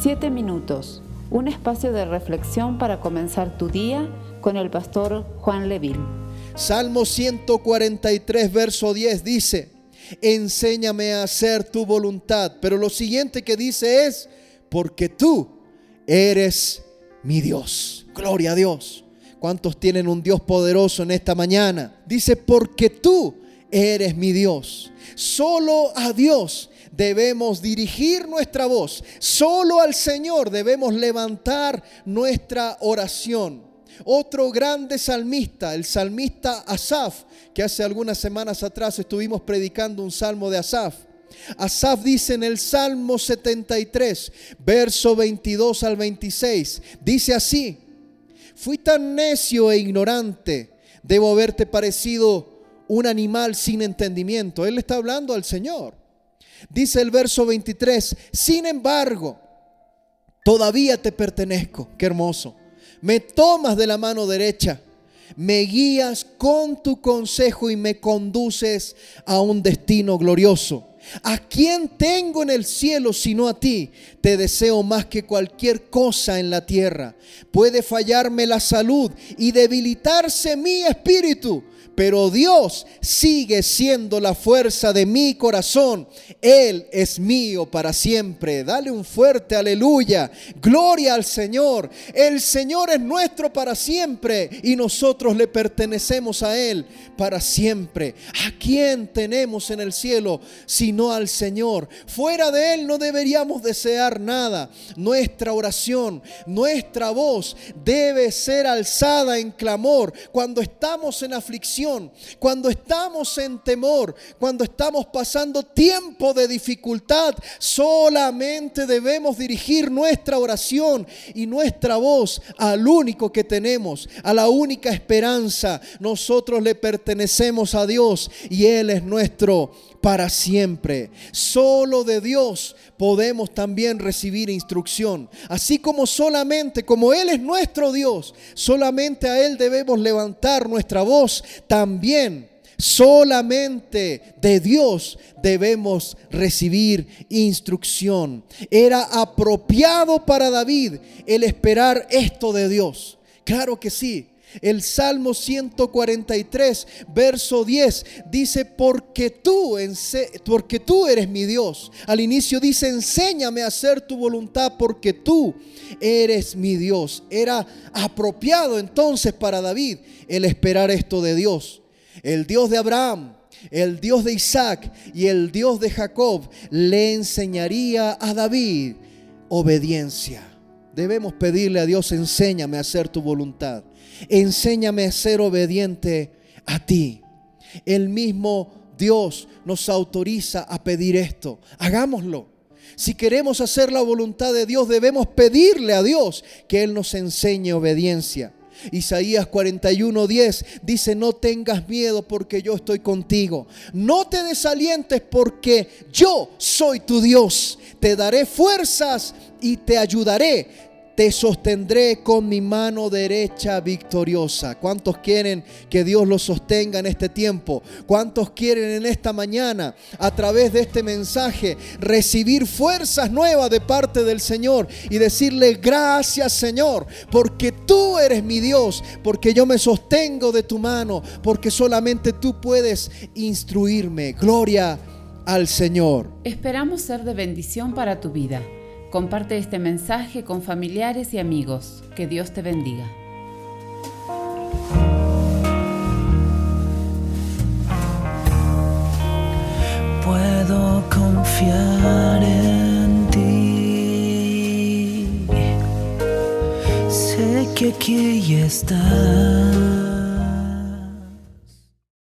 Siete minutos, un espacio de reflexión para comenzar tu día con el pastor Juan Leville. Salmo 143, verso 10 dice, enséñame a hacer tu voluntad. Pero lo siguiente que dice es, porque tú eres mi Dios. Gloria a Dios. ¿Cuántos tienen un Dios poderoso en esta mañana? Dice, porque tú eres mi Dios. Solo a Dios debemos dirigir nuestra voz. Solo al Señor debemos levantar nuestra oración. Otro grande salmista, el salmista Asaf, que hace algunas semanas atrás estuvimos predicando un salmo de Asaf. Asaf dice en el Salmo 73, verso 22 al 26, dice así, fui tan necio e ignorante, debo haberte parecido un animal sin entendimiento. Él está hablando al Señor. Dice el verso 23, sin embargo, todavía te pertenezco. Qué hermoso. Me tomas de la mano derecha, me guías con tu consejo y me conduces a un destino glorioso. ¿A quién tengo en el cielo sino a ti? Te deseo más que cualquier cosa en la tierra. Puede fallarme la salud y debilitarse mi espíritu pero Dios sigue siendo la fuerza de mi corazón. Él es mío para siempre. Dale un fuerte aleluya. Gloria al Señor. El Señor es nuestro para siempre y nosotros le pertenecemos a Él para siempre. ¿A quién tenemos en el cielo sino al Señor? Fuera de Él no deberíamos desear nada. Nuestra oración, nuestra voz debe ser alzada en clamor cuando estamos en aflicción cuando estamos en temor, cuando estamos pasando tiempo de dificultad, solamente debemos dirigir nuestra oración y nuestra voz al único que tenemos, a la única esperanza. Nosotros le pertenecemos a Dios y Él es nuestro para siempre. Solo de Dios podemos también recibir instrucción. Así como solamente, como Él es nuestro Dios, solamente a Él debemos levantar nuestra voz, también solamente de Dios debemos recibir instrucción. Era apropiado para David el esperar esto de Dios. Claro que sí. El Salmo 143, verso 10, dice, porque tú, porque tú eres mi Dios. Al inicio dice, enséñame a hacer tu voluntad porque tú eres mi Dios. Era apropiado entonces para David el esperar esto de Dios. El Dios de Abraham, el Dios de Isaac y el Dios de Jacob le enseñaría a David obediencia. Debemos pedirle a Dios, enséñame a hacer tu voluntad. Enséñame a ser obediente a ti. El mismo Dios nos autoriza a pedir esto. Hagámoslo. Si queremos hacer la voluntad de Dios, debemos pedirle a Dios que Él nos enseñe obediencia. Isaías 41:10 dice, no tengas miedo porque yo estoy contigo. No te desalientes porque yo soy tu Dios. Te daré fuerzas y te ayudaré te sostendré con mi mano derecha victoriosa. ¿Cuántos quieren que Dios los sostenga en este tiempo? ¿Cuántos quieren en esta mañana, a través de este mensaje, recibir fuerzas nuevas de parte del Señor y decirle gracias Señor, porque tú eres mi Dios, porque yo me sostengo de tu mano, porque solamente tú puedes instruirme. Gloria al Señor. Esperamos ser de bendición para tu vida. Comparte este mensaje con familiares y amigos. Que Dios te bendiga. Puedo confiar en ti. Sé que aquí estás